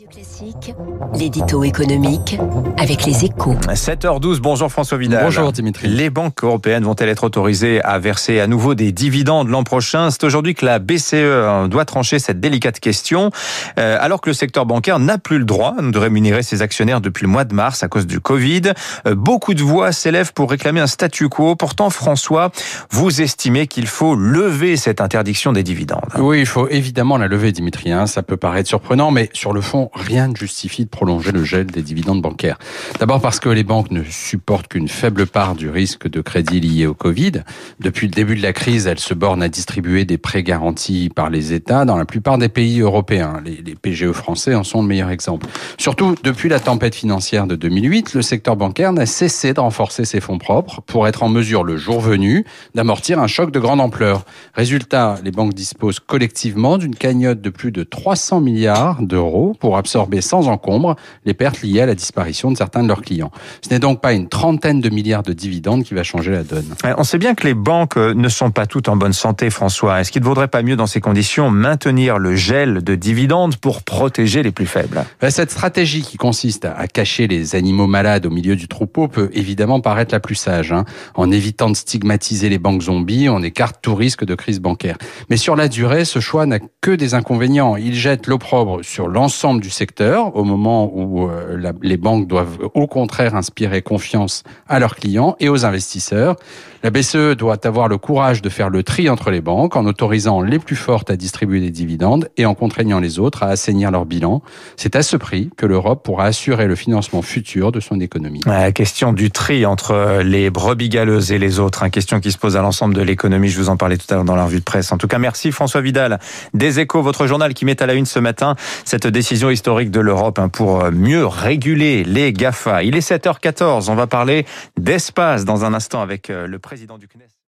Radio Classique, l'édito économique avec les échos. 7h12, bonjour François Vidal. Bonjour Dimitri. Les banques européennes vont-elles être autorisées à verser à nouveau des dividendes l'an prochain? C'est aujourd'hui que la BCE hein, doit trancher cette délicate question, euh, alors que le secteur bancaire n'a plus le droit de rémunérer ses actionnaires depuis le mois de mars à cause du Covid. Euh, beaucoup de voix s'élèvent pour réclamer un statu quo. Pourtant, François, vous estimez qu'il faut lever cette interdiction des dividendes. Oui, il faut évidemment la lever, Dimitri. Hein. Ça peut paraître surprenant, mais sur le fond, rien ne justifie de prolonger le gel des dividendes bancaires. D'abord parce que les banques ne supportent qu'une faible part du risque de crédit lié au Covid. Depuis le début de la crise, elles se bornent à distribuer des prêts garantis par les États dans la plupart des pays européens. Les, les PGE français en sont le meilleur exemple. Surtout, depuis la tempête financière de 2008, le secteur bancaire n'a cessé de renforcer ses fonds propres pour être en mesure, le jour venu, d'amortir un choc de grande ampleur. Résultat, les banques disposent collectivement d'une cagnotte de plus de 300 milliards d'euros pour absorber sans encombre les pertes liées à la disparition de certains de leurs clients. Ce n'est donc pas une trentaine de milliards de dividendes qui va changer la donne. On sait bien que les banques euh, ne sont pas toutes en bonne santé, François. Est-ce qu'il ne vaudrait pas mieux, dans ces conditions, maintenir le gel de dividendes pour protéger les plus faibles? Cette stratégie qui consiste à cacher les animaux malades au milieu du troupeau peut évidemment paraître la plus sage. Hein. En évitant de stigmatiser les banques zombies, on écarte tout risque de crise bancaire. Mais sur la durée, ce choix n'a que des inconvénients. Il jette l'opprobre sur l'ensemble du secteur au moment où euh, la, les banques doivent au contraire inspirer confiance à leurs clients et aux investisseurs. La BCE doit avoir le courage de faire le tri entre les banques en autorisant les plus fortes à distribuer des dividendes et en contraignant les autres à assainir leur bilan. C'est à ce prix que l'Europe pourra assurer le financement futur de son économie. La question du tri entre les brebis galeuses et les autres, une hein, question qui se pose à l'ensemble de l'économie. Je vous en parlais tout à l'heure dans la revue de presse. En tout cas, merci François Vidal des Échos, votre journal qui met à la une ce matin cette décision historique de l'Europe hein, pour mieux réguler les GAFA. Il est 7h14. On va parler d'espace dans un instant avec euh, le président du CNES.